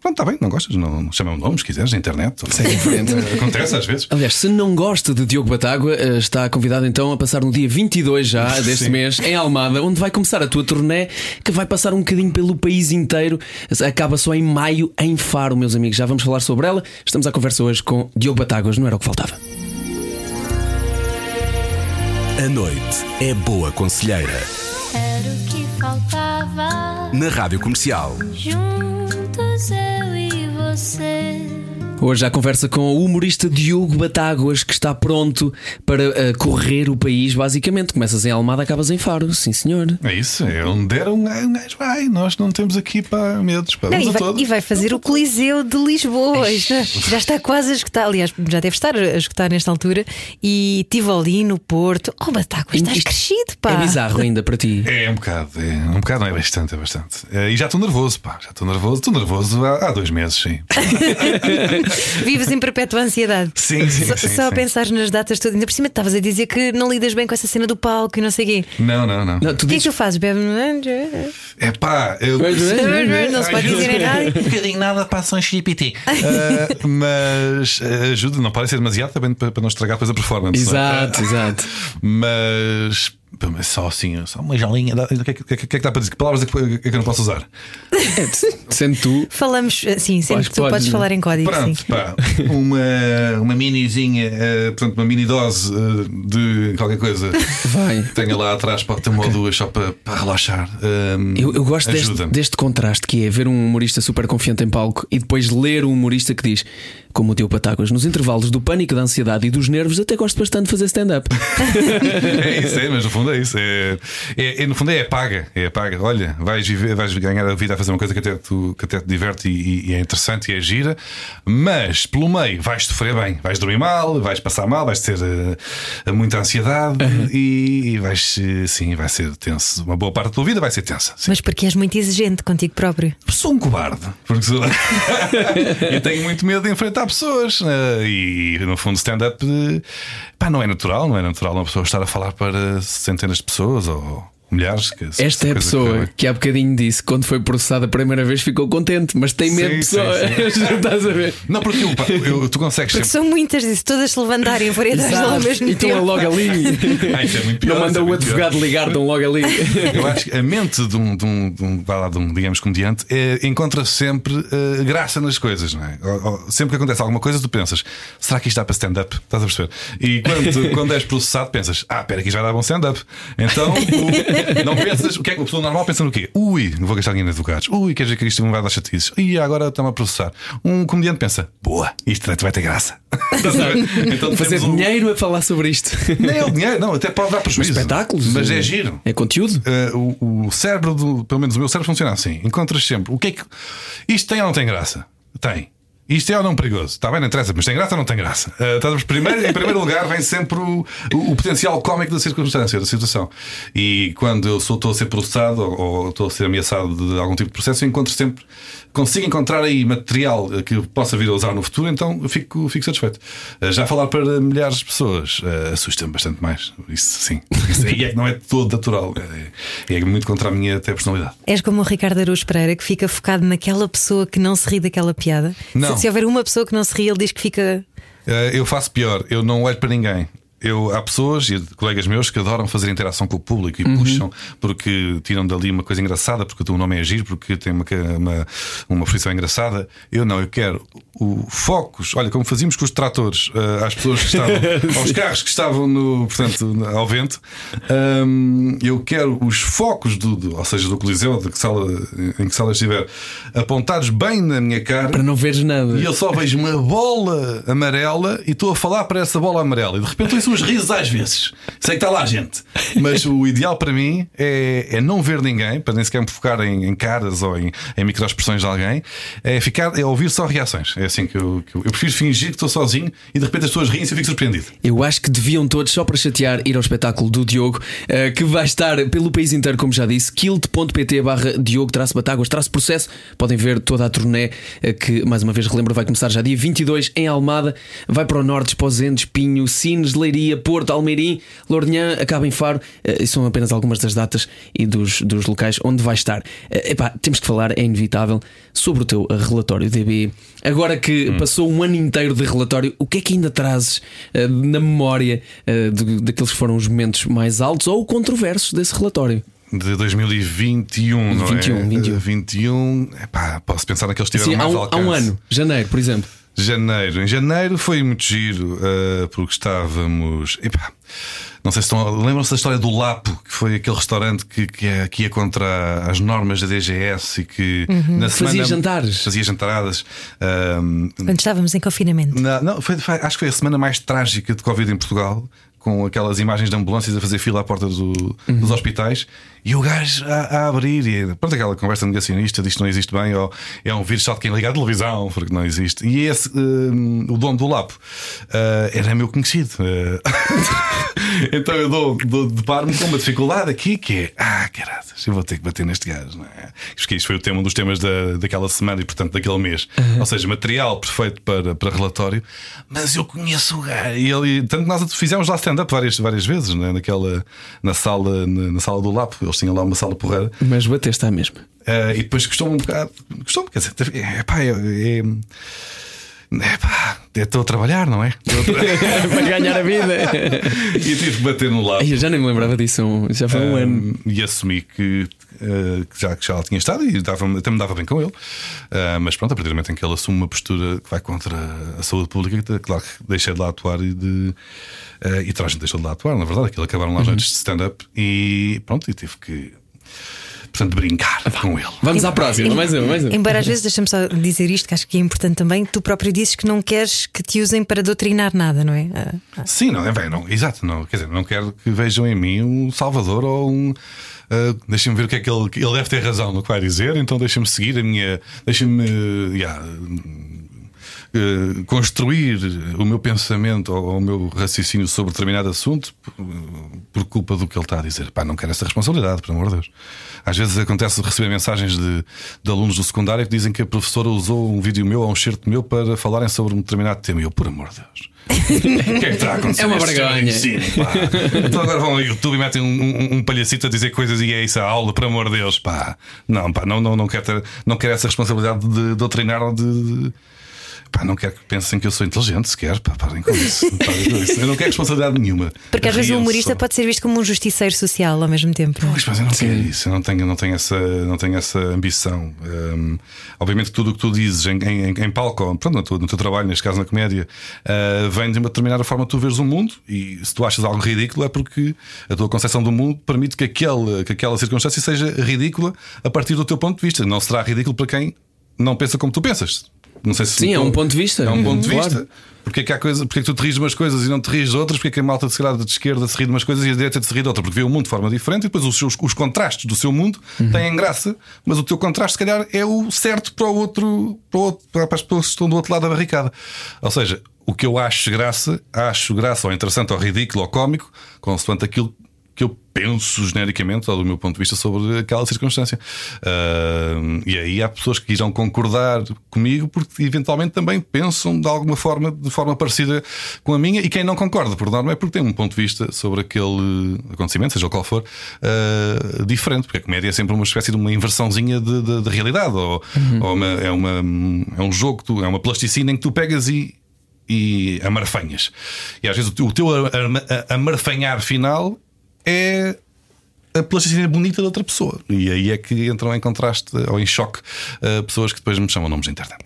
Pronto, está bem, não gostas, não, não chama-me nome, se quiseres, na internet. Frente. Acontece às vezes. Aliás, se não gosta de Diogo Batágua, eh, está convidado então a passar no dia 22 já deste Sim. mês em Almada, onde vai começar a tua turnê, que vai passar um bocadinho pelo país inteiro. Acaba só em maio em Faro, meus amigos. Já vamos falar sobre ela. Estamos à conversa hoje com Diogo Batáguas, não era o que faltava. A noite é boa conselheira. Era o que faltava. Na Rádio Comercial. Juntos eu e você. Hoje a conversa com o humorista Diogo Batáguas, que está pronto para eh, correr o país, basicamente. Começas em Almada, acabas em Faro, sim senhor. É isso, é onde der um gajo, um vai. Nós não temos aqui para medos, para Não, e, vai, e vai fazer o Coliseu de Lisboa. Isto Já está quase a escutar. Aliás, já deve estar a escutar nesta altura. E Tivoli no Porto. Oh, Bataco, estás Isto crescido, pá. É bizarro ainda para ti. É um bocado, é um bocado, não é bastante, é bastante. É, E já estou nervoso, pá, já estou nervoso, estou nervoso há, há dois meses, sim. Vives em perpétua ansiedade. Sim, sim, Só, sim, só a sim. pensar nas datas todas. Ainda por cima estavas a dizer que não lidas bem com essa cena do palco e não sei o quê. Não, não, não. Não, tu O que é que tu fazes? Bebe. É pá, eu. Não se pode dizer em rádio. Um bocadinho nada passa um GPT. Ah, mas ah, ajuda, não pode ser demasiado também para, para não estragar depois a performance. é? Exato, exato. Mas. Só assim, só uma jolinha. dá- O que, é que, o que é que está para dizer? Que palavras é que, é que eu não posso usar? Sendo tu, Falamos, sim, sendo que que tu podes podes, falar em código. Pronto, sim. pá, uma, uma minizinha, eh, portanto, uma mini dose eh, de qualquer coisa. vai. Tenha lá atrás, pode ter uma ou duas só para, para relaxar. Ahm, Eu, eu gosto deste, deste contraste que é ver um humorista super confiante em palco e depois ler um humorista que diz, como o teu Patáguas, nos intervalos do pânico, da ansiedade e dos nervos, até gosto bastante de fazer stand-up. É isso, é, mas no fundo é isso. É, é- é- no fundo é paga. É paga. Olha, vais, viver, vais ganhar a vida a fazer uma coisa que até, tu, que até te diverte e, e é interessante e é gira, mas pelo meio vais sofrer bem. Vais dormir mal, vais passar mal, vais ter eh, muita ansiedade e, e vais, eh, sim, vai ser tenso. Uma boa parte da tua vida vai ser tensa. sim. Mas porque és muito exigente contigo próprio. Sou um cobarde, porque sou... eu tenho muito medo de enfrentar pessoas eh, e no fundo stand-up não é natural, não é natural uma pessoa estar a falar para centenas de pessoas ou milhares. que- Esta é a pessoa que- que há bocadinho disse, quando foi processada a primeira vez, ficou contente, mas tem medo de Sim, sim, pessoas. Estás a ver? Não, porque eu, eu- tu consegues Porque sempre. são muitas, disse, todas se levantarem e atrás dela ao mesmo E estão tempo. logo ali. Isso é muito pior, Não manda é o advogado ligar, estão logo ali. Eu acho que a mente de um, de um, de um, lá, de um digamos, comediante é, encontra sempre eh, graça nas coisas, não é? Ou- ou- sempre que acontece alguma coisa, tu pensas, será que isto dá para stand-up? Estás a perceber? E quando, quando és processado, pensas, ah, espera, aqui já dá bom stand-up. Então, o- não pensas, o que é que a pessoa normal pensa no quê? Ui, não vou gastar dinheiro em advogados. Ui, quer dizer que isto me vai dar chatices. E agora estão-me a processar. Um comediante pensa, boa, isto vai ter graça. Então, Fazer um- dinheiro a falar sobre isto. Nem é o dinheiro, não, até pode dar prejuízo. Espetáculos. Mas é eh, giro. É conteúdo. Uh, o, o cérebro, do, pelo menos o meu cérebro, funciona assim. Encontras sempre o que é que. Isto tem ou não tem graça? Tem. Isto é ou não perigoso? Está bem, não interessa, mas tem graça ou não tem graça? Uh, primeiro, em primeiro lugar, vem sempre o, o, o potencial cómico da circunstância, da situação. E quando eu estou a ser processado ou, ou estou a ser ameaçado de algum tipo de processo, eu encontro sempre. Consigo encontrar aí material que eu possa vir a usar no futuro, então eu fico, fico satisfeito. Uh, já falar para milhares de pessoas uh, assusta-me bastante mais. Isso sim. Isso aí é que não é todo natural. É, é muito contra a minha até personalidade. És como o Ricardo Araújo Pereira que fica focado naquela pessoa que não se ri daquela piada. Não. Se, se houver uma pessoa que não se ri, ele diz que fica. Eu faço pior, eu não olho para ninguém. Eu, há pessoas e colegas meus que adoram fazer interação com o público e Uhum. puxam porque tiram dali uma coisa engraçada, porque o teu nome é giro, porque tem uma, uma, uma profissão engraçada. Eu não, eu quero o focos, olha, como fazíamos com os tratores, eh, às pessoas que estavam, aos carros que estavam no, portanto, ao vento, hum, eu quero os focos do, do- ou seja, do Coliseu, de que sala, em que sala estiver, apontados bem na minha cara. Para não veres nada. E eu só vejo uma bola amarela e estou a falar para essa bola amarela. E de repente uns risos às vezes. Sei que está lá gente. Mas o ideal para mim é, é não ver ninguém, para nem sequer me focar em, em caras ou em, em microexpressões de alguém. É, ficar, é ouvir só reações. É assim que eu, que eu, eu prefiro fingir que estou sozinho e de repente as pessoas riem e eu fico surpreendido. Eu acho que deviam todos, só para chatear, ir ao espetáculo do Diogo, eh, que vai estar pelo país inteiro, como já disse, kilt.pt barra Diogo traço Batáguas traço processo. Podem ver toda a turnê eh, que, mais uma vez, relembro, vai começar já dia 22 em Almada, vai para o Norte, Esposende, Espinho, Sines, Leiria, Porto, Almeirim, Lourinhã, acaba em Faro. E são apenas algumas das datas e dos, dos locais onde vai estar. Eh, epá, temos que falar, é inevitável, sobre o teu relatório DB. Agora que passou um ano inteiro de relatório, o que é que ainda trazes eh, na memória de- daqueles que foram os momentos mais altos ou controversos desse relatório? De 2021, não 21, é? 21. 21, epá, posso pensar naqueles que tiveram Sim, há, mais um, há um ano, janeiro, por exemplo. Janeiro. Em janeiro foi muito giro, eh, porque estávamos. Epá, não sei se estão. Lembram-se da história do Lapo, que foi aquele restaurante que, que, é- que ia contra as normas da DGS e que na semana. Fazia jantares. Fazia jantaradas. Quando estávamos em confinamento. não, não, foi, foi- acho que foi a semana mais trágica de Covid em Portugal, com aquelas imagens de ambulâncias a fazer fila à porta do- dos hospitais e o gajo a, a abrir. E, pronto, aquela conversa negacionista diz que não existe bem, ou é um vírus só de quem liga à televisão, porque não existe. E esse, hum, o dono do Lapo, ah, era meu conhecido. Ah, então eu dou, dou deparo-me com uma dificuldade aqui que é: ah, caraças, eu vou ter que bater neste gajo, não é? Porque isto foi o tema, um dos temas da, daquela semana e, portanto, daquele mês. Ou seja, material perfeito para, para relatório, mas eu conheço o gajo. E ele, tanto que nós fizemos lá stand-up várias, várias vezes, né? Naquela, na, sala, na, na sala do Lapo, eles tinham lá uma sala porreira. Mas bateste à mesma. Ah, e depois custou-me um bocado. Custou-me, quer dizer, é pá, é. é é pá, estou a trabalhar, não é? A Para ganhar a vida. e tive que bater no lado. Eu já nem me lembrava disso, já foi um ano. Um, e assumi que, uh, que já, que já lá tinha estado e dava até me dava bem com ele. Uh, mas pronto, a partir do momento em que ele assume uma postura que vai contra a saúde pública, claro que deixei de lá atuar e de. uh, e gente deixou de lá atuar, na verdade, aquilo acabaram lá noites de stand-up e pronto, e tive que. Portanto, brincar com ele. Vamos à próxima, mais uma, mais uma. Embora às vezes, deixa-me só dizer isto, que acho que é importante também, tu próprio dizes que não queres que te usem para doutrinar nada, não é? Ah, ah. Sim, não, é bem, não, exato, não, quer dizer, não quero que vejam em mim um salvador ou um. Uh, deixem-me ver o que é que ele. Ele deve ter razão no que vai dizer, então deixem-me seguir a minha. Deixem-me. uh, yeah, uh, construir o meu pensamento ou o meu raciocínio sobre determinado assunto por, por culpa do que ele está a dizer. Pá, não quero essa responsabilidade, por amor de Deus. Às vezes acontece receber mensagens de, de alunos do secundário que dizem que a professora usou um vídeo meu ou um certo meu para falarem sobre um determinado tema. E eu, por amor de Deus. O que é que está a acontecer? É uma vergonha. ensino, pá? Então agora vão ao YouTube e metem um, um, um palhacito a dizer coisas e é isso a aula, por amor de Deus, pá. Não, pá, não, não, não, quero, ter, não quero essa responsabilidade de doutrinar ou de. de- Pá, não quero que pensem que eu sou inteligente sequer, pá, parem com isso. parem com isso. Eu não quero responsabilidade nenhuma. Porque às vezes o humorista só. pode ser visto como um justiceiro social ao mesmo tempo. não? Pois, mas eu não quero isso, eu não tenho, não tenho, essa, não tenho essa ambição. Hum, obviamente que tudo o que tu dizes em, em, em palco, pronto, no, teu, no teu trabalho, neste caso na comédia, ah, vem de uma determinada forma que tu vês o mundo e se tu achas algo ridículo é porque a tua concepção do mundo permite que aquela, que aquela circunstância seja ridícula a partir do teu ponto de vista. Não será ridículo para quem não pensa como tu pensas. Não sei se Sim, é um ponto de vista. É um ponto de Claro. vista. Porque é que há coisa, porque é que tu te rires de umas coisas e não te rires de outras? Porque é que a malta de, calhar, de esquerda se ri de umas coisas e a direita se ri de outras? Porque vê o mundo de forma diferente e depois os, seus, os contrastes do seu mundo têm graça, mas o teu contraste, se calhar, é o certo para o outro, para, o outro, para as pessoas que estão do outro lado da barricada. Ou seja, o que eu acho graça, acho graça ou interessante ou ridículo ou cómico, consoante aquilo que eu penso genericamente, ou do meu ponto de vista, sobre aquela circunstância. Ah, e aí há pessoas que irão concordar comigo porque eventualmente também pensam de alguma forma, de forma parecida com a minha, e quem não concorda, por norma, é porque tem um ponto de vista sobre aquele acontecimento, seja o qual for, ah, diferente, porque a comédia é sempre uma espécie de uma inversãozinha de, de- de realidade, ou, ou uma- é, uma, é um jogo, tu- é uma plasticina em que tu pegas e e amarfanhas. E às vezes o teu- amarfanhar final é a plasticina bonita de outra pessoa. E aí é que entram em contraste ou em choque uh, pessoas que depois me chamam nomes da internet.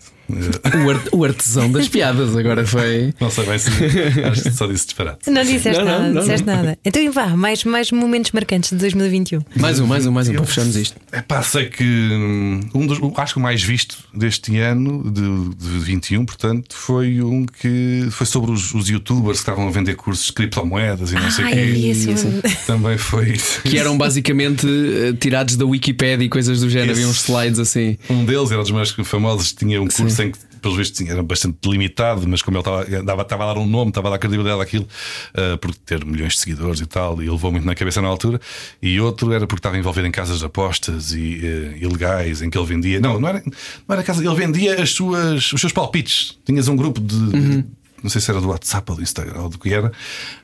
O, art- o artesão das piadas agora foi. não sei bem se acho que só disse disparate. Não disseste Não, nada, não, disseste não. nada. Então vá, mais, mais momentos marcantes de 2021. Mais um, mais um, mais um para fecharmos isto. É pá, sei que hum, um dos, acho que o mais visto deste ano, de, de 21, portanto, foi um que foi sobre os, os youtubers que estavam a vender cursos de criptomoedas e não sei o quê. esse isso. Também foi. Que eram basicamente eh, tirados da Wikipédia e coisas do género. Havia uns slides assim. Um deles era dos mais famosos, tinha um curso em que, pelos vistos, tinha- era bastante limitado, mas como ele estava, dava- estava a dar um nome, estava a dar credibilidade àquilo, ah, por ter milhões de seguidores e tal, e ele levou muito na cabeça na altura. E outro era porque estava envolvido em casas de apostas e eh, ilegais, em que ele vendia. Não, não era, não era casa, ele vendia as suas, os seus palpites. Tinhas um grupo de. Não sei se era do WhatsApp ou do Instagram ou do que era,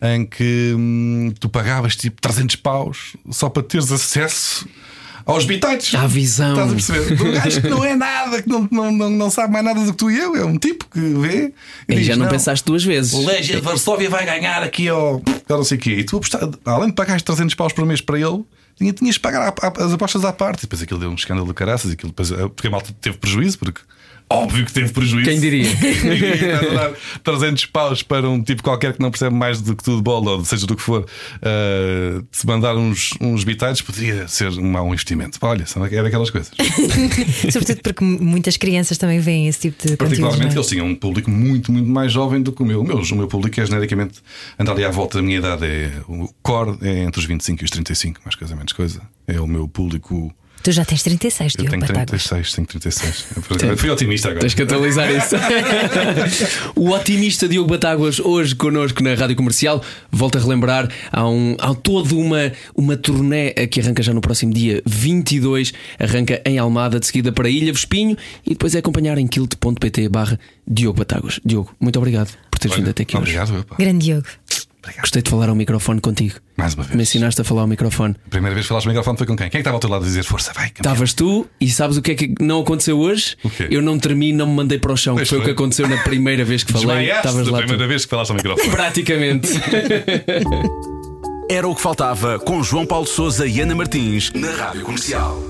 em que hum, tu pagavas tipo 300 paus só para teres acesso aos bitites. À visão. Estás a perceber? De um gajo que não é nada, que não, não, não, não sabe mais nada do que tu e eu. É um tipo que vê e E diz, já não, pensaste duas vezes. O Legia de Varsóvia vai ganhar aqui ao. Eu não sei o quê. E tu, além de pagar 300 paus por mês para ele, tinha- tinhas de pagar a- a- as apostas à parte. E depois aquilo deu um escândalo de caraças. e Aquilo depois, porque a malta teve prejuízo, porque. Óbvio que teve prejuízo. Quem diria? Estás a dar 300 paus para um tipo qualquer que não percebe mais do que tudo de bola, ou seja do que for, uh, se mandar uns, uns bitites, poderia ser um mau investimento. Olha, são- é daquelas coisas. Sobretudo porque muitas crianças também veem esse tipo de. Particularmente é? eles tinham um público muito, muito mais jovem do que o meu. O meu, o meu público é genericamente anda ali à volta da minha idade. É, o core é entre os 25 e os 35, mais coisa menos coisa. É o meu público. Tu já tens 36, Eu Diogo tenho Batáguas. 36, tenho 36. Eu fui otimista agora. Tens que atualizar isso. o otimista Diogo Batáguas, hoje connosco na Rádio Comercial, volta a relembrar. Há, um, há toda uma, uma turnê que arranca já no próximo dia 22. Arranca em Almada, de seguida para Ilha Vespinho e depois é acompanhar em kilt.pt/barra Diogo Batáguas. Diogo, muito obrigado por teres Olha, vindo até aqui hoje. Obrigado, eu, pá. Grande Diogo. Gostei de falar ao microfone contigo. Mais uma vez. Me ensinaste a falar ao microfone. A primeira vez que falaste no microfone foi com quem? Quem é que estava ao teu lado a dizer força, vai? Estavas tu e sabes o que é que não aconteceu hoje? O quê? Eu não tremi, não me mandei para o chão. que Pois foi o que foi. aconteceu na primeira vez que falei. Estavas lá primeira tu. vez que falaste ao microfone. Praticamente. Era o que faltava com João Paulo Souza e Ana Martins na Rádio Comercial.